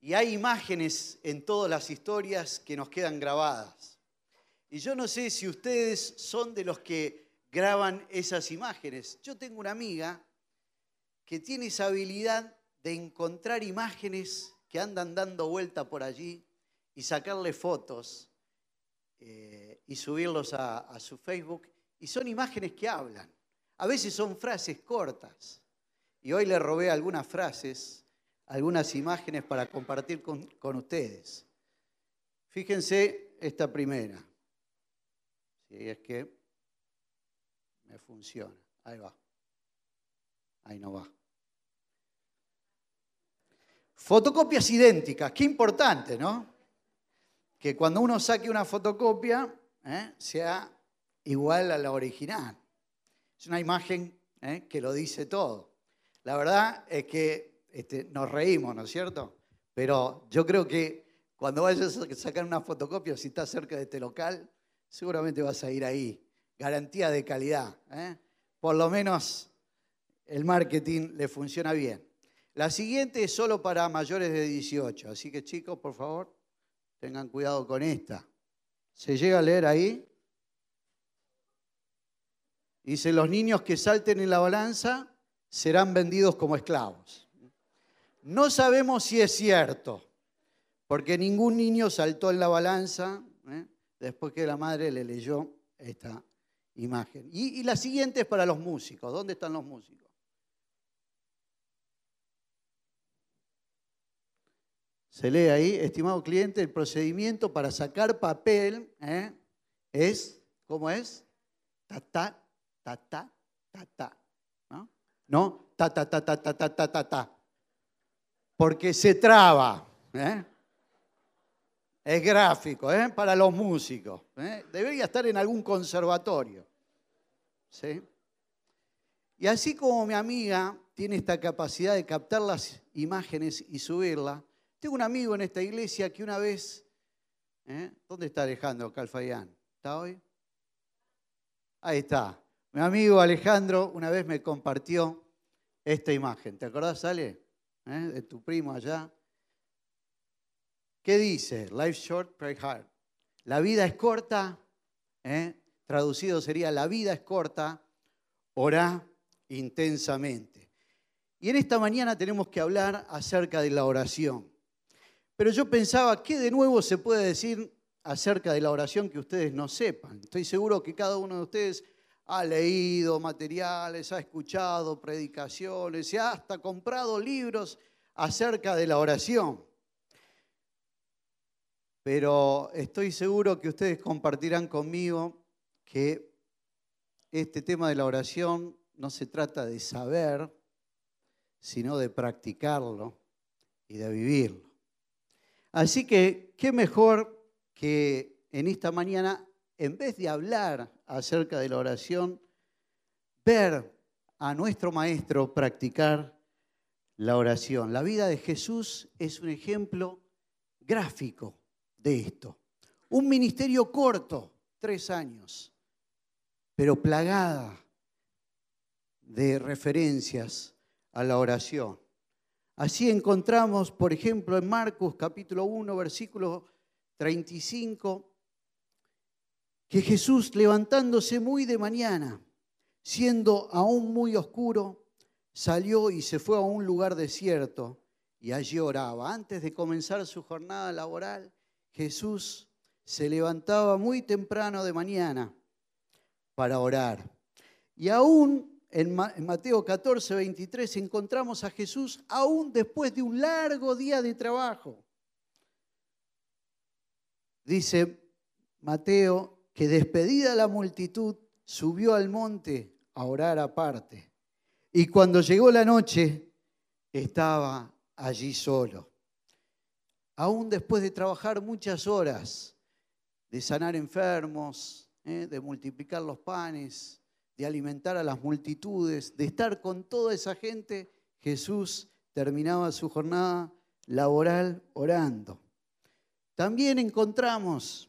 Y hay imágenes en todas las historias que nos quedan grabadas. Y yo no sé si ustedes son de los que graban esas imágenes. Yo tengo una amiga que tiene esa habilidad de encontrar imágenes que andan dando vuelta por allí y sacarle fotos eh, y subirlos a, a su Facebook. Y son imágenes que hablan. A veces son frases cortas. Y hoy le robé algunas frases, algunas imágenes para compartir con, con ustedes. Fíjense esta primera. Si es que me funciona. Ahí va. Ahí no va. Fotocopias idénticas, qué importante, ¿no? Que cuando uno saque una fotocopia ¿eh? sea igual a la original. Es una imagen ¿eh? que lo dice todo. La verdad es que este, nos reímos, ¿no es cierto? Pero yo creo que cuando vayas a sacar una fotocopia, si estás cerca de este local, seguramente vas a ir ahí. Garantía de calidad. ¿eh? Por lo menos el marketing le funciona bien. La siguiente es solo para mayores de 18, así que chicos, por favor, tengan cuidado con esta. ¿Se llega a leer ahí? Dice, los niños que salten en la balanza serán vendidos como esclavos. No sabemos si es cierto, porque ningún niño saltó en la balanza ¿eh? después que la madre le leyó esta imagen. Y, la siguiente es para los músicos. ¿Dónde están los músicos? Se lee ahí, estimado cliente, el procedimiento para sacar papel ¿eh? es, ¿cómo es? Ta, ta, ta, ta, ta, ta. ¿No? ¿No? Ta, ta, ta, ta, ta, ta, ta, ta, ta. Porque se traba. ¿eh? Es gráfico, ¿eh? para los músicos. ¿eh? Debería estar en algún conservatorio. ¿Sí? Y así como mi amiga tiene esta capacidad de captar las imágenes y subirlas, tengo un amigo en esta iglesia que una vez, ¿eh? ¿dónde está Alejandro Calfayán? ¿Está hoy? Ahí está. Mi amigo Alejandro una vez me compartió esta imagen. ¿Te acordás, Ale? ¿Eh? De tu primo allá. ¿Qué dice? Life short, pray hard. La vida es corta, ¿eh? traducido sería la vida es corta, ora intensamente. Y en esta mañana tenemos que hablar acerca de la oración. Pero yo pensaba, ¿qué de nuevo se puede decir acerca de la oración que ustedes no sepan? Estoy seguro que cada uno de ustedes ha leído materiales, ha escuchado predicaciones, y ha hasta comprado libros acerca de la oración. Pero estoy seguro que ustedes compartirán conmigo que este tema de la oración no se trata de saber, sino de practicarlo y de vivirlo. Así que, ¿qué mejor que en esta mañana, en vez de hablar acerca de la oración, ver a nuestro Maestro practicar la oración? La vida de Jesús es un ejemplo gráfico de esto. Un ministerio corto, tres años, pero plagada de referencias a la oración. Así encontramos, por ejemplo, en Marcos capítulo 1, versículo 35, que Jesús levantándose muy de mañana, siendo aún muy oscuro, salió y se fue a un lugar desierto y allí oraba. Antes de comenzar su jornada laboral, Jesús se levantaba muy temprano de mañana para orar. Y aún en Mateo 14, 23 encontramos a Jesús aún después de un largo día de trabajo. Dice Mateo que despedida la multitud subió al monte a orar aparte. Y cuando llegó la noche estaba allí solo. Aún después de trabajar muchas horas, de sanar enfermos, ¿eh? de multiplicar los panes, de alimentar a las multitudes, de estar con toda esa gente, Jesús terminaba su jornada laboral orando. También encontramos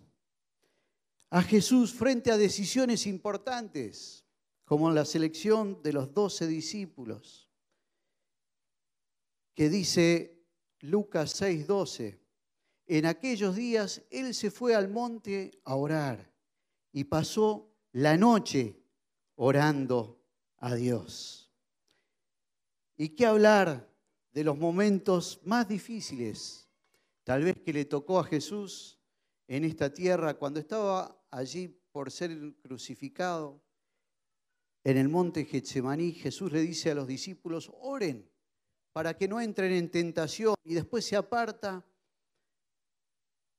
a Jesús frente a decisiones importantes, como la selección de los doce discípulos, que dice Lucas 6:12. En aquellos días él se fue al monte a orar y pasó la noche orando a Dios. ¿Y qué hablar de los momentos más difíciles, tal vez que le tocó a Jesús en esta tierra cuando estaba allí por ser crucificado? En el monte Getsemaní Jesús le dice a los discípulos, oren para que no entren en tentación y después se aparta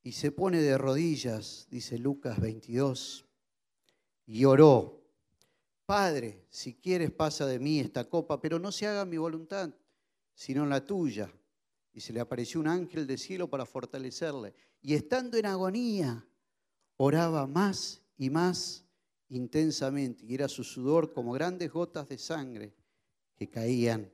y se pone de rodillas, dice Lucas 22, y oró, Padre, si quieres pasa de mí esta copa, pero no se haga mi voluntad, sino la tuya. Y se le apareció un ángel del cielo para fortalecerle. Y estando en agonía, oraba más y más intensamente, y era su sudor como grandes gotas de sangre que caían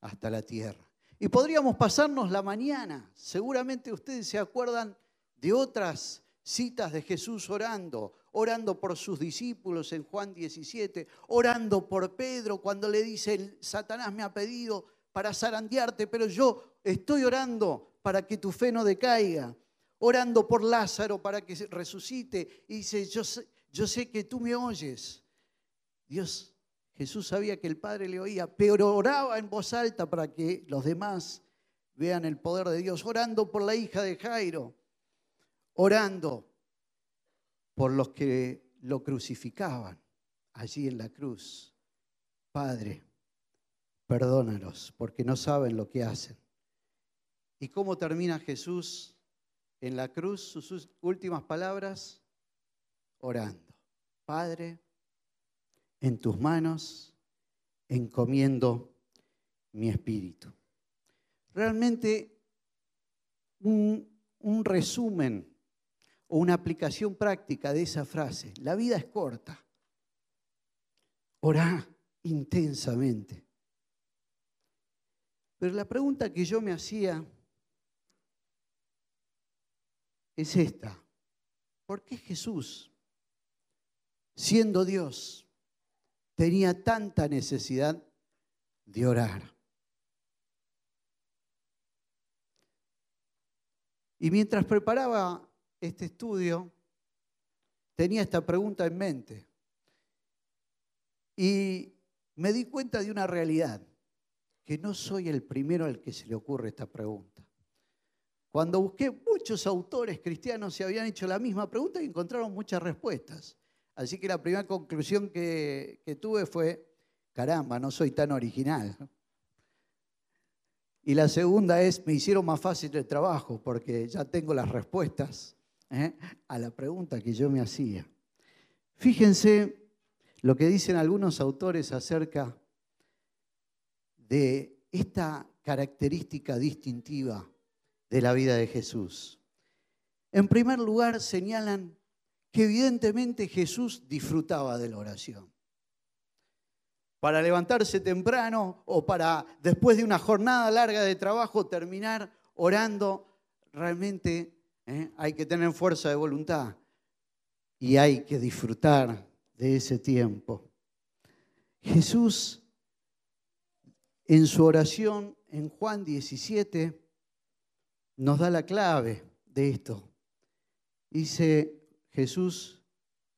hasta la tierra. Y podríamos pasarnos la mañana. Seguramente ustedes se acuerdan de otras citas de Jesús orando, orando por sus discípulos en Juan 17, orando por Pedro cuando le dice, Satanás me ha pedido para zarandearte, pero yo estoy orando para que tu fe no decaiga, orando por Lázaro para que resucite. Y dice, yo sé, yo sé que tú me oyes. Dios Jesús sabía que el Padre le oía, pero oraba en voz alta para que los demás vean el poder de Dios, orando por la hija de Jairo, orando por los que lo crucificaban allí en la cruz. Padre, perdónalos porque no saben lo que hacen. ¿Y cómo termina Jesús en la cruz sus últimas palabras? Orando. Padre, en tus manos encomiendo mi espíritu. Realmente un, resumen o una aplicación práctica de esa frase. La vida es corta. Orá intensamente. Pero la pregunta que yo me hacía es esta. ¿Por qué Jesús, siendo Dios, tenía tanta necesidad de orar. Y mientras preparaba este estudio, tenía esta pregunta en mente. Y me di cuenta de una realidad, que no soy el primero al que se le ocurre esta pregunta. Cuando busqué, muchos autores cristianos se habían hecho la misma pregunta y encontraron muchas respuestas. Así que la primera conclusión que, tuve fue, caramba, no soy tan original. Y la segunda es, me hicieron más fácil el trabajo porque ya tengo las respuestas ¿eh? a la pregunta que yo me hacía. Fíjense lo que dicen algunos autores acerca de esta característica distintiva de la vida de Jesús. En primer lugar, señalan que evidentemente Jesús disfrutaba de la oración. Para levantarse temprano o para después de una jornada larga de trabajo terminar orando, realmente ¿eh? hay que tener fuerza de voluntad y hay que disfrutar de ese tiempo. Jesús en su oración en Juan 17 nos da la clave de esto. Dice, Jesús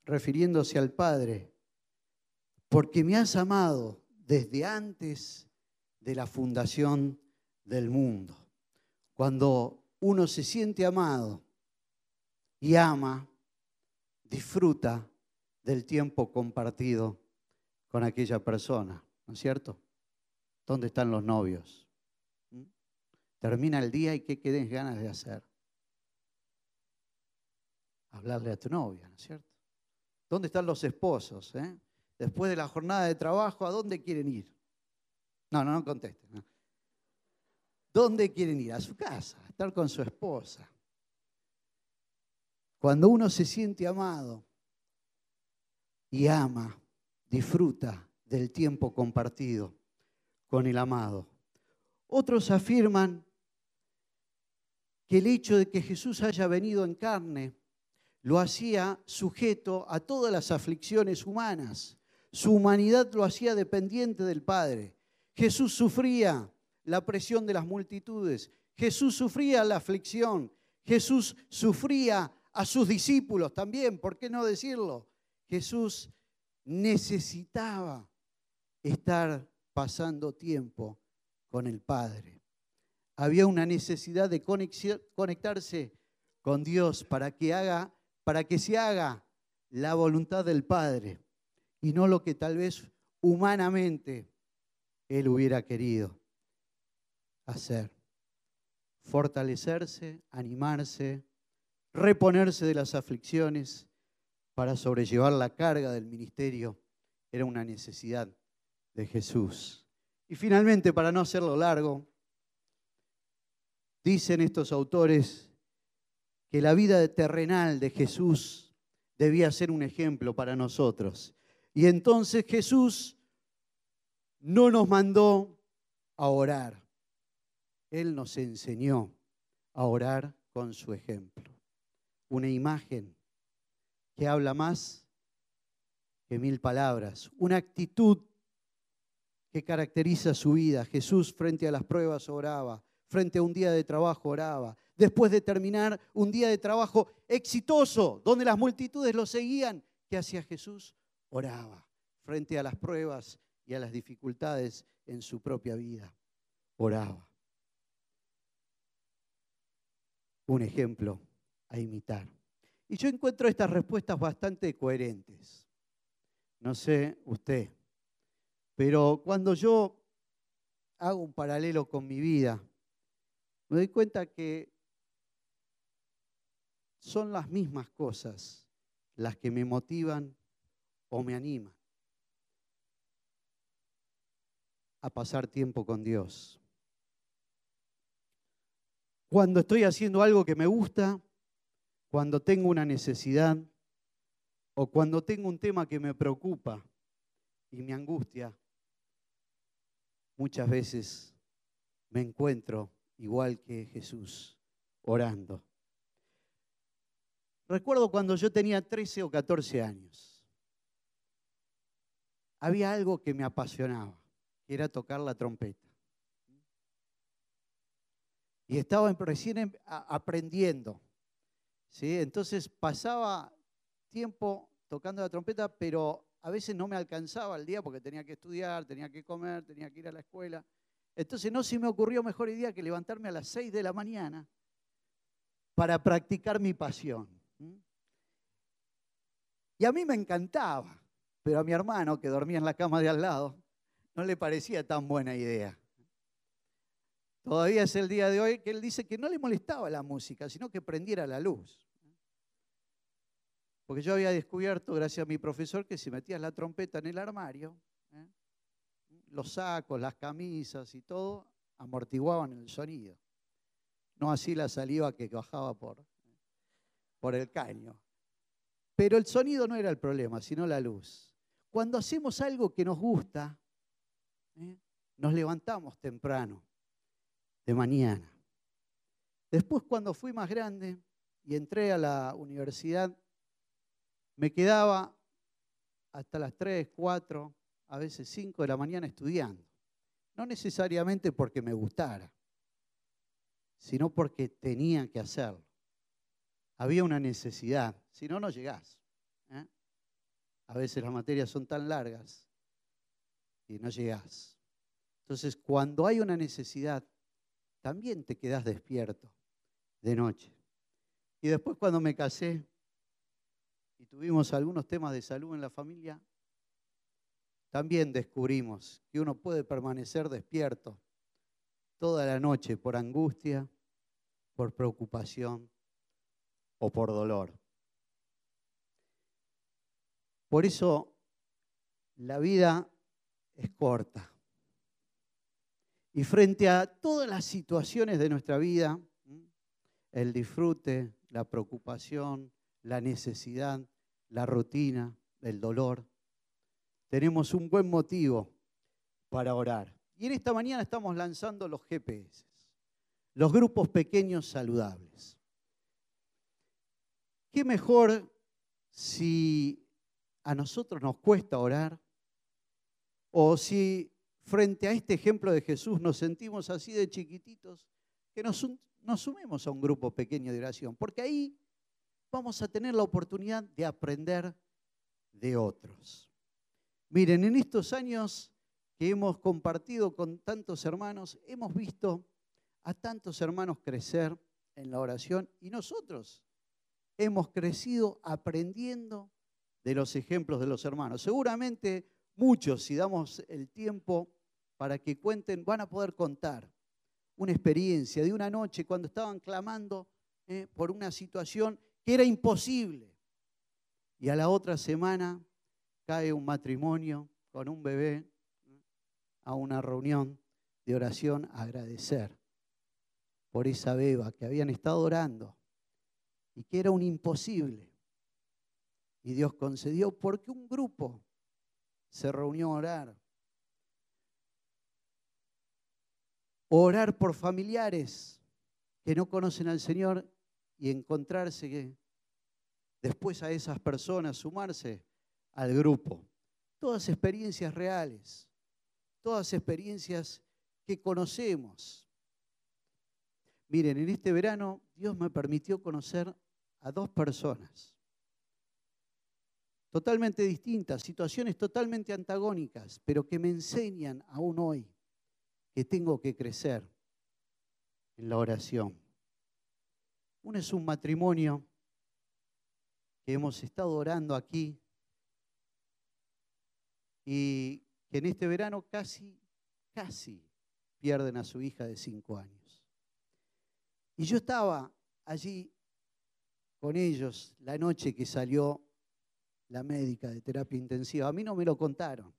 refiriéndose al Padre, porque me has amado desde antes de la fundación del mundo. Cuando uno se siente amado y ama, disfruta del tiempo compartido con aquella persona, ¿no es cierto? ¿Dónde están los novios? Termina el día y qué quedes ganas de hacer hablarle a tu novia, ¿no es cierto? ¿Dónde están los esposos? Eh? Después de la jornada de trabajo, ¿a dónde quieren ir? No, no, no contesten. ¿Dónde quieren ir? A su casa, a estar con su esposa. Cuando uno se siente amado y ama, disfruta del tiempo compartido con el amado. Otros afirman que el hecho de que Jesús haya venido en carne lo hacía sujeto a todas las aflicciones humanas. Su humanidad lo hacía dependiente del Padre. Jesús sufría la presión de las multitudes. Jesús sufría la aflicción, Jesús sufría a sus discípulos también, ¿por qué no decirlo? Jesús necesitaba estar pasando tiempo con el Padre. Había una necesidad de conectarse con Dios para que haga para que se haga la voluntad del Padre y no lo que tal vez humanamente él hubiera querido hacer. Fortalecerse, animarse, reponerse de las aflicciones para sobrellevar la carga del ministerio era una necesidad de Jesús. Y finalmente, para no hacerlo largo, dicen estos autores que la vida terrenal de Jesús debía ser un ejemplo para nosotros. Y entonces Jesús no nos mandó a orar. Él nos enseñó a orar con su ejemplo. Una imagen que habla más que mil palabras. Una actitud que caracteriza su vida. Jesús frente a las pruebas oraba, frente a un día de trabajo oraba, después de terminar un día de trabajo exitoso, donde las multitudes lo seguían, ¿qué hacía Jesús? Oraba frente a las pruebas y a las dificultades en su propia vida. Oraba. Un ejemplo a imitar. Y yo encuentro estas respuestas bastante coherentes. No sé usted, pero cuando yo hago un paralelo con mi vida, me doy cuenta que son las mismas cosas las que me motivan o me animan a pasar tiempo con Dios. Cuando estoy haciendo algo que me gusta, cuando tengo una necesidad o cuando tengo un tema que me preocupa y me angustia, muchas veces me encuentro igual que Jesús, orando. Recuerdo cuando yo tenía 13 o 14 años. Había algo que me apasionaba, que era tocar la trompeta. Y estaba recién em, aprendiendo. ¿sí? Entonces pasaba tiempo tocando la trompeta, pero a veces no me alcanzaba el día porque tenía que estudiar, tenía que comer, tenía que ir a la escuela. Entonces no se me ocurrió mejor idea que levantarme a las 6 de la mañana para practicar mi pasión. Y a mí me encantaba, pero a mi hermano, que dormía en la cama de al lado, no le parecía tan buena idea. Todavía es el día de hoy que él dice que no le molestaba la música, sino que prendiera la luz. Porque yo había descubierto, gracias a mi profesor, que si metías la trompeta en el armario. Los sacos, las camisas y todo, amortiguaban el sonido. No así la saliva que bajaba por, por el caño. Pero el sonido no era el problema, sino la luz. Cuando hacemos algo que nos gusta, ¿eh? nos levantamos temprano, de mañana. Después, cuando fui más grande y entré a la universidad, me quedaba hasta las 3, 4, a veces 5 de la mañana estudiando. No necesariamente porque me gustara, sino porque tenía que hacerlo había una necesidad, si no, no llegás. ¿eh? A veces las materias son tan largas y no llegás. Entonces, cuando hay una necesidad, también te quedás despierto de noche. Y después cuando me casé y tuvimos algunos temas de salud en la familia, también descubrimos que uno puede permanecer despierto toda la noche por angustia, por preocupación, o por dolor. Por eso la vida es corta. Y frente a todas las situaciones de nuestra vida, el disfrute, la preocupación, la necesidad, la rutina, el dolor, tenemos un buen motivo para orar. Y en esta mañana estamos lanzando los GPS, los grupos pequeños saludables. ¿Qué mejor si a nosotros nos cuesta orar? O si frente a este ejemplo de Jesús nos sentimos así de chiquititos que nos, sumemos a un grupo pequeño de oración, porque ahí vamos a tener la oportunidad de aprender de otros. Miren, en estos años que hemos compartido con tantos hermanos, hemos visto a tantos hermanos crecer en la oración y nosotros hemos crecido aprendiendo de los ejemplos de los hermanos. Seguramente muchos, si damos el tiempo para que cuenten, van a poder contar una experiencia de una noche cuando estaban clamando eh, por una situación que era imposible. Y a la otra semana cae un matrimonio con un bebé a una reunión de oración a agradecer por esa beba que habían estado orando y que era un imposible. Y Dios concedió porque un grupo se reunió a orar. Orar por familiares que no conocen al Señor y encontrarse que después a esas personas, sumarse al grupo. Todas experiencias reales, todas experiencias que conocemos. Miren, en este verano Dios me permitió conocer a dos personas totalmente distintas, situaciones totalmente antagónicas, pero que me enseñan aún hoy que tengo que crecer en la oración. Uno es un matrimonio que hemos estado orando aquí y que en este verano casi, casi pierden a su hija de cinco años. Y yo estaba allí con ellos la noche que salió la médica de terapia intensiva. A mí no me lo contaron.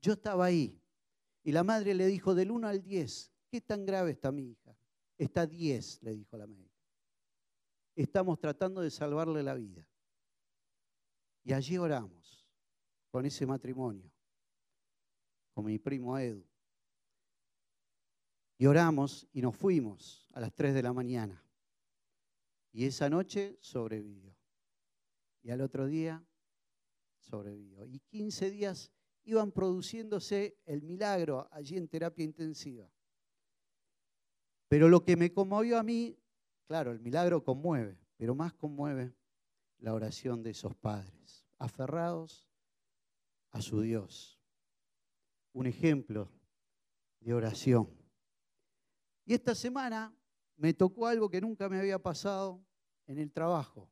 Yo estaba ahí. Y la madre le dijo del 1 al 10, ¿qué tan grave está mi hija? Está 10, le dijo la médica. Estamos tratando de salvarle la vida. Y allí oramos con ese matrimonio, con mi primo Edu. Y oramos y nos fuimos a las 3 de la mañana. Y esa noche sobrevivió. Y al otro día sobrevivió. Y 15 días iban produciéndose el milagro allí en terapia intensiva. Pero lo que me conmovió a mí, claro, el milagro conmueve, pero más conmueve la oración de esos padres, aferrados a su Dios. Un ejemplo de oración. Y esta semana me tocó algo que nunca me había pasado en el trabajo,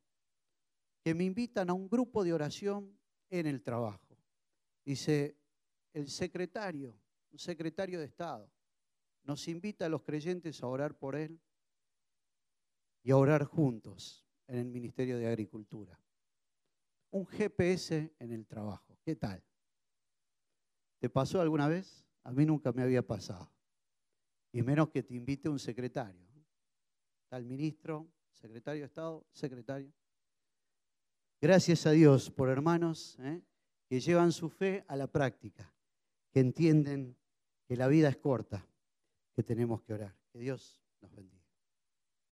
que me invitan a un grupo de oración en el trabajo. Dice, el secretario, un secretario de Estado, nos invita a los creyentes a orar por él y a orar juntos en el Ministerio de Agricultura. Un GPS en el trabajo. ¿Qué tal? ¿Te pasó alguna vez? A mí nunca me había pasado y menos que te invite un secretario. Está el ministro, secretario de Estado, secretario. Gracias a Dios por hermanos ¿eh? que llevan su fe a la práctica, que entienden que la vida es corta, que tenemos que orar. Que Dios nos bendiga.